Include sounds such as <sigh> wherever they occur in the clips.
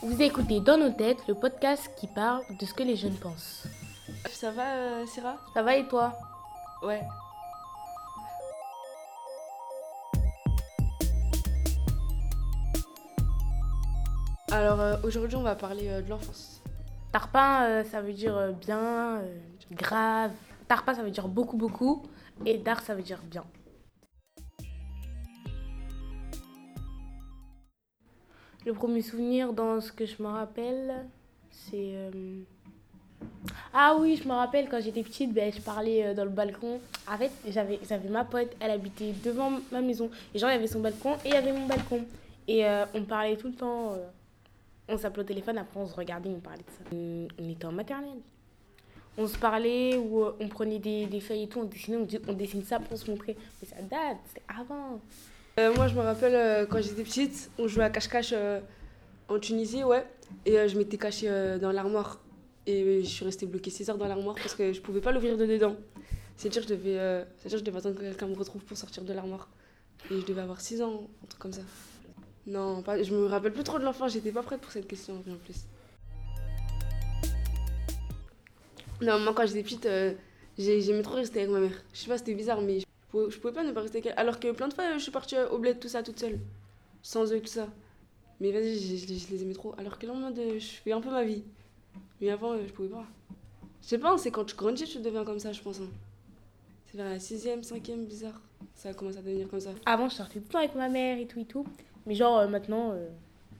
Vous écoutez Dans nos têtes, le podcast qui parle de ce que les jeunes pensent. Ça va, euh, Sarah Ça va et toi? Ouais. Alors euh, aujourd'hui, on va parler euh, de l'enfance. Tarpin, ça veut dire bien, grave. Tarpin, ça veut dire beaucoup, beaucoup. Et dar, ça veut dire bien. Le premier souvenir dans ce que je me rappelle, c'est. euh, Ah oui, je me rappelle quand j'étais petite, ben, je parlais euh, dans le balcon. En fait, j'avais ma pote, elle habitait devant ma maison. Et genre, il y avait son balcon et il y avait mon balcon. Et euh, on parlait tout le temps. on s'appelait au téléphone, après on se regardait, on parlait de ça. On, était en maternelle. On se parlait on prenait des, des feuilles et tout, on dessinait, on, on dessine ça pour se montrer. Mais ça date, c'était avant. Euh, moi, je me rappelle euh, quand j'étais petite, on jouait à cache-cache euh, en Tunisie, ouais. Et je m'étais cachée dans l'armoire. Et je suis restée bloquée 6 heures dans l'armoire parce que je pouvais pas l'ouvrir de dedans. C'est-à-dire que que je devais attendre que quelqu'un me retrouve pour sortir de l'armoire. Et je devais avoir 6 ans, un truc comme ça. Non, pas, je me rappelle plus trop de l'enfant, j'étais pas prête pour cette question en plus. Non, moi quand j'étais petite, j'ai- j'aimais trop rester avec ma mère. Je sais pas, c'était bizarre, mais pouvais, je pouvais pas ne pas rester elle. Alors que plein de fois, euh, je suis partie euh, au bled, tout ça, toute seule. Sans eux, tout ça. Mais vas-y, je, je les- je les aimais trop. Alors que là, en mode, je fais un peu ma vie. Mais avant, euh, je pouvais pas. Je sais pas, c'est quand tu grandis, tu deviens comme ça, je pense. hein. C'est vers la sixième, cinquième, bizarre. Ça a commencé à devenir comme ça. Avant, je sortais tout le temps avec ma mère et tout et tout. Mais genre, euh, maintenant, euh,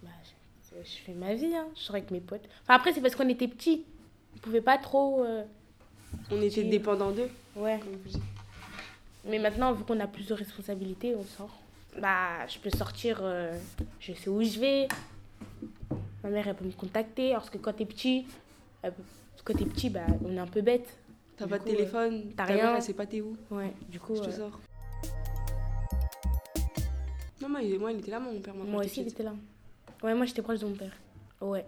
bah, je, je fais ma vie, hein. je sors avec mes potes. Enfin, après, c'est parce qu'on était petits. On pouvait pas trop. euh, On était dépendants d'eux, Ouais. comme. Mais maintenant, vu qu'on a plus de responsabilités, on sort. Bah, je peux sortir, euh, je sais où je vais. Ma mère, elle peut me contacter. Alors que quand t'es petit, elle peut- quand t'es petit, bah, on est un peu bête. T'as pas de coup, euh, téléphone, t'as ta rien. mère, elle sait pas t'es où. Ouais, du coup, Je te euh, sors. Non, moi, il, moi, il était là, mon père. moi aussi, il était là. Ouais, moi, j'étais proche de mon père. Ouais.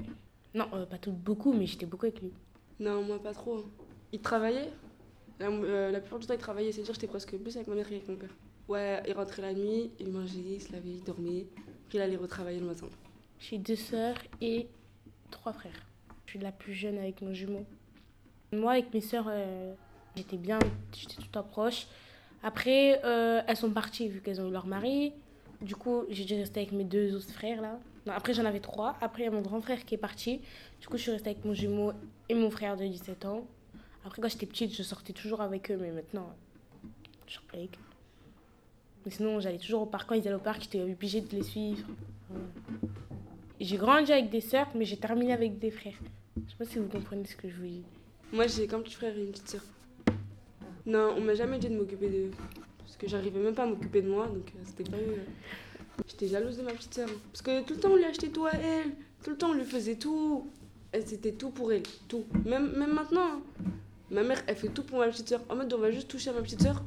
Non, euh, pas tout, beaucoup, mais j'étais beaucoup avec lui. Non, moi pas trop. Il travaillait? La, euh, la plupart du temps, il travaillait. C'est-à-dire j'étais presque plus avec ma mère qu'avec mon père. Ouais, il rentrait la nuit, il mangeait, il se lavait, il dormait. Puis il allait retravailler le matin. J'ai deux sœurs et trois frères. Je suis la plus jeune avec mon jumeau. Moi, avec mes sœurs, euh, j'étais bien, j'étais tout proche. Après, euh, elles sont parties vu qu'elles ont eu leur mari. Du coup, j'ai dû rester avec mes deux autres frères là. Non, après, j'en avais trois. Après, il y a mon grand frère qui est parti. Du coup, je suis restée avec mon jumeau et mon frère de 17 ans. Après, quand j'étais petite, je sortais toujours avec eux, mais maintenant, je sors plus avec eux. Mais sinon, j'allais toujours au parc. Quand ils allaient au parc, j'étais obligée de les suivre. J'ai grandi avec des sœurs, mais j'ai terminé avec des frères. Je sais pas si vous comprenez ce que je vous dis. Moi, j'ai qu'un petit frère et une petite sœur. Non, on m'a jamais dit de m'occuper d'eux. Parce que j'arrivais même pas à m'occuper de moi, donc euh, c'était pas eux. J'étais jalouse de ma petite sœur. Parce que tout le temps, on lui achetait tout à elle. Tout le temps, on lui faisait tout. C'était tout pour elle. Tout. Même, même maintenant. hein. Ma mère, elle fait tout pour ma petite sœur. En mode, on va juste toucher à ma petite sœur.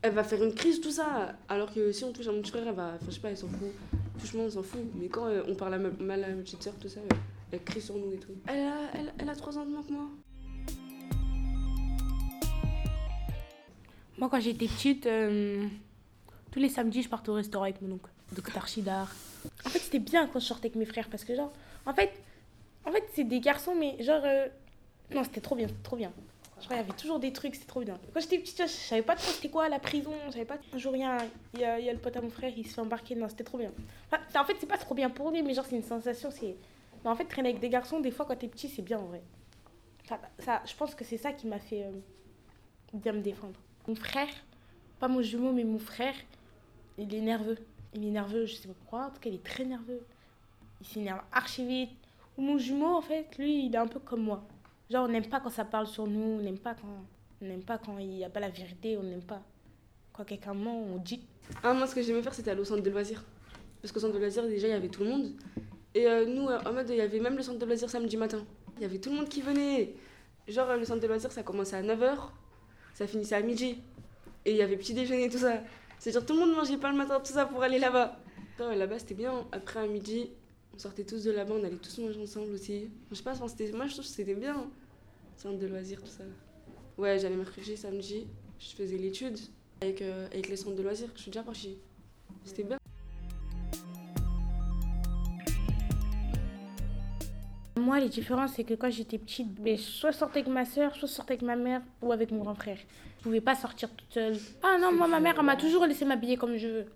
Elle va faire une crise, tout ça. Alors que si on touche à mon petit frère, elle va. Enfin, je sais pas, elle s'en fout. Touchement, on s'en fout. Mais quand euh, on parle mal à ma petite sœur, tout ça, euh, elle crie sur nous et tout. Elle a, elle, a 3 ans de moins que moi. Moi, quand j'étais petite, euh, tous les samedis, je partais au restaurant avec mon oncle, Dr. Archidar. En fait, c'était bien quand je sortais avec mes frères parce que, genre, en fait, en fait c'est des garçons, mais genre, non, c'était trop bien, c'était trop bien. Y avait toujours des trucs, c'était trop bien. Quand j'étais petite, je savais pas trop c'était quoi la prison, je savais pas. Un jour, il y a, y, le pote à mon frère, il se fait embarquer, non, c'était trop bien. En fait, c'est pas trop bien pour lui, mais genre, c'est une sensation, c'est. Mais en fait, traîner avec des garçons, des fois, quand t'es petit, c'est bien en vrai. Ça, je pense que c'est ça qui m'a fait euh, bien me défendre. Mon frère, pas mon jumeau, mais mon frère, il est nerveux. Il est nerveux, je sais pas pourquoi, en tout cas, il est très nerveux. Il s'énerve archi vite. Ou mon jumeau, en fait, lui, il est un peu comme moi. Genre, on n'aime pas quand ça parle sur nous, on n'aime pas quand, n'aime pas quand il n'y a pas la vérité, on n'aime pas quand quelqu'un ment, on dit. Ah, moi, ce que j'aimais faire, c'était aller au centre de loisirs. Parce qu'au centre de loisirs, déjà, il y avait tout le monde. Et euh, nous, euh, en mode, il y avait même le centre de loisirs samedi matin. Il y avait tout le monde qui venait. Genre, euh, le centre de loisirs, ça commençait à 9h, ça finissait à midi. Et il y avait petit déjeuner, tout ça. C'est-à-dire, tout le monde mangeait pas le matin, tout ça, pour aller là-bas. Là-bas, c'était bien. Après, à midi, on sortait tous de là-bas, on allait tous manger ensemble aussi. Je sais pas, moi, je trouve que c'était bien. Centre de loisirs, tout ça. Ouais, j'allais mercredi, samedi, je faisais l'étude avec, euh, avec les centres de loisirs. Je suis déjà partie. C'était bien. Moi, les différences, c'est que quand j'étais petite, soit je sortais avec ma soeur, soit je sortais avec ma mère ou avec mon grand frère. Je pouvais pas sortir toute seule. Ah non, moi, ma mère, elle m'a toujours laissé m'habiller comme je veux.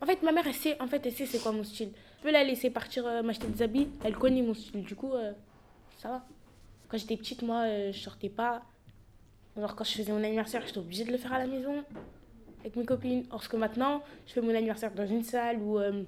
En fait, ma mère, elle sait, en fait, elle sait c'est quoi mon style. Je peux la laisser partir euh, m'acheter des habits, elle connaît mon style. Du coup, euh, ça va. Quand j'étais petite, moi, euh, je sortais pas. Alors, quand je faisais mon anniversaire, j'étais obligée de le faire à la maison avec mes copines. Or, que maintenant, je fais mon anniversaire dans une salle où euh,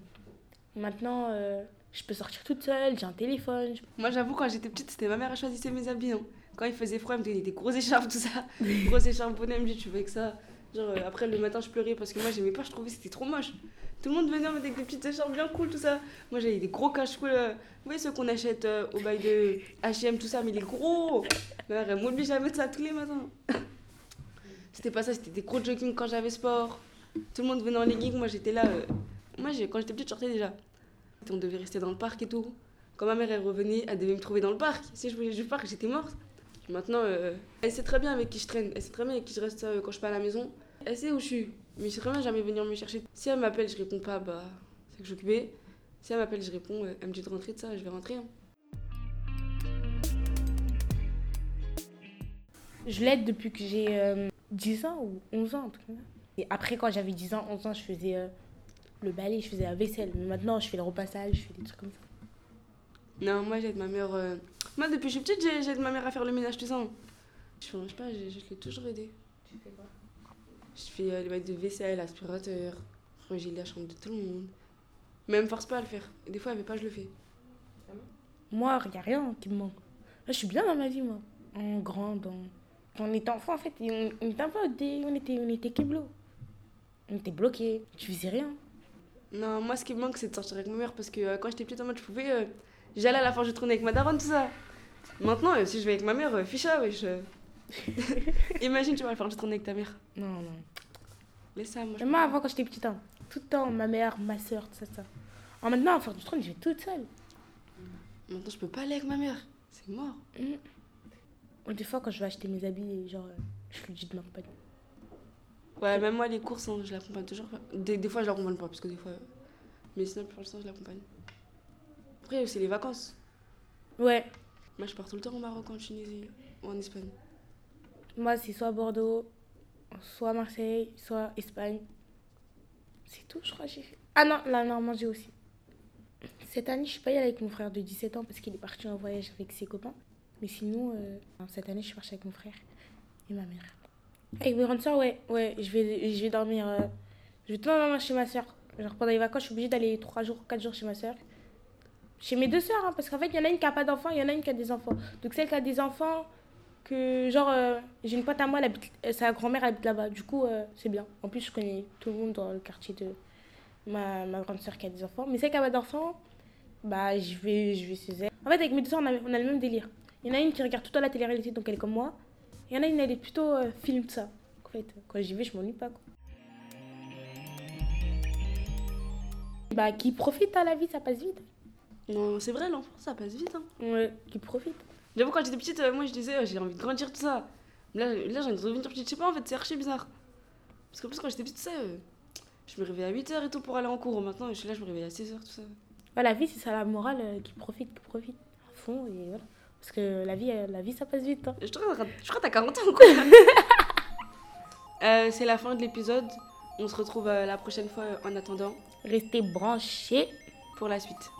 maintenant, euh, je peux sortir toute seule, j'ai un téléphone. Moi, j'avoue, quand j'étais petite, c'était ma mère qui choisissait mes habits. hein. Quand il faisait froid, elle me donnait des grosses écharpes, tout ça. <laughs> grosses écharpes bonnet, elle me dit, tu veux avec ça? Genre, euh, après, le matin, je pleurais parce que moi, j'aimais pas, je trouvais que c'était trop moche. Tout le monde venait avec des petites écharpes bien cool, tout ça. Moi, j'avais des gros cache-couilles. euh, vous voyez ceux qu'on achète euh, au bail de HM, tout ça, mais les gros Ma mère, elle m'oblige à mettre ça tous les matins. <laughs> c'était pas ça, c'était des gros jogging quand j'avais sport. Tout le monde venait en legging, moi, j'étais là. euh, Moi, quand j'étais petite, je sortais déjà. On devait rester dans le parc et tout. Quand ma mère elle revenait, elle devait me trouver dans le parc. Si je voulais du parc, j'étais morte. Maintenant, euh, elle sait très bien avec qui je traîne. Elle sait très bien avec qui je reste quand je suis pas à la maison. Elle sait où je suis. Mais je bien jamais venir me chercher. Si elle m'appelle, je réponds pas, bah c'est que je suis occupée. Si elle m'appelle, je réponds. euh, Elle me dit de rentrer de ça, je vais rentrer. hein. Je l'aide depuis que j'ai euh, 10 ans ou 11 ans, en tout cas. Et après, quand j'avais 10 ans, 11 ans, je faisais euh, le balai, je faisais la vaisselle. Mais maintenant, je fais le repassage, je fais des trucs comme ça. Non, moi j'aide ma mère. euh, Moi depuis que je suis petite, j'ai- j'aide ma mère à faire le ménage tout ça. hein. Je, je sais pas, je, je l'ai toujours aidé. Tu fais quoi? Je fais euh, les bails de vaisselle, aspirateur, ranger la chambre de tout le monde. Mais elle me force pas à le faire. Des fois, elle veut pas, je le fais. Moi, il n'y a rien qui me manque. Là, je suis bien dans ma vie, moi. En grande, en... Quand on était enfant, en fait, on, on était un peu. On était, on était keblo. On était bloqués. Tu faisais rien. Non, moi ce qui me manque, c'est de sortir avec ma mère parce que euh, quand j'étais petite, en mode, je pouvais. euh, J'allais à la fin, je tournais avec ma daronne, tout ça. Maintenant, euh, si je vais avec ma mère, ficha, wesh. euh. <laughs> Imagine, tu vas faire je tourner avec ta mère. Non, non. Laisse ça, moi. je Et moi, avant, quand j'étais petite, hein, tout le temps, ma mère, ma soeur, tout ça, ça. Alors maintenant, à faire du trône, je vais toute seule. Maintenant, je peux pas aller avec ma mère. C'est mort. Mm. Ou Des fois, quand je vais acheter mes habits, genre, euh, je lui dis de m'accompagner. Ouais, même moi, les courses, hein, je l'accompagne toujours. Des, des fois, je l'accompagne pas parce que des fois. euh, Mais sinon, pour l'instant, je l'accompagne. Après, c'est les vacances. Ouais, Moi, je pars tout le temps au Maroc, en Tunisie ou en Espagne. Moi, c'est soit Bordeaux, soit Marseille, soit Espagne. C'est tout, je crois, j'ai fait. Ah non, la Normandie aussi. Cette année, je suis pas allée avec mon frère de 17 ans parce qu'il est parti en voyage avec ses copains. Mais sinon, euh, cette année, je suis partie avec mon frère et ma mère. Avec mes grandes soeurs, ouais, ouais, je vais, je vais dormir. euh, je vais tout le dormir chez ma soeur. Genre pendant les vacances, je suis obligée d'aller 3 jours, 4 jours chez ma soeur. Chez mes deux soeurs, hein, parce qu'en fait, il y en a une qui a pas d'enfants, il y en a une qui a des enfants. Donc celle qui a des enfants, que genre, euh, j'ai une pote à moi, elle habite- euh, sa grand-mère habite là-bas. Du coup, euh, c'est bien. En plus, je connais tout le monde dans le quartier de ma, ma grande soeur qui a des enfants. Mais celle qui a pas d'enfants, bah, je vais, je vais chez elle. En fait, avec mes deux soeurs, on a, on a le même délire. Il y en a une qui regarde tout le temps la télé-réalité, donc elle est comme moi. Il y en a une, elle est plutôt euh, film, ça. En fait, quand j'y vais, je m'ennuie pas, quoi. Bah, qui profite à la vie, ça passe vite. Non, c'est vrai, l'enfant, ça passe vite. Hein. Ouais, qui profite. J'avoue, quand j'étais petite, euh, moi, je disais, euh, j'ai envie de grandir, tout ça. Là, là j'ai envie de revenir petite. Je sais pas, en fait, c'est archi bizarre. Parce qu'en plus, quand j'étais petite, euh, je me réveillais à 8h et tout pour aller en cours. Maintenant, je suis là, je me réveille à 16h, tout ça. Ouais, la vie, c'est ça la morale, euh, qui profite, qui profite à fond, et voilà. Parce que la vie, euh, la vie ça passe vite. hein. Je te crois, je crois que t'as 40 ans, quoi. <laughs> Euh, c'est la fin de l'épisode. On se retrouve euh, la prochaine fois euh, en attendant Restez branchés. pour la suite.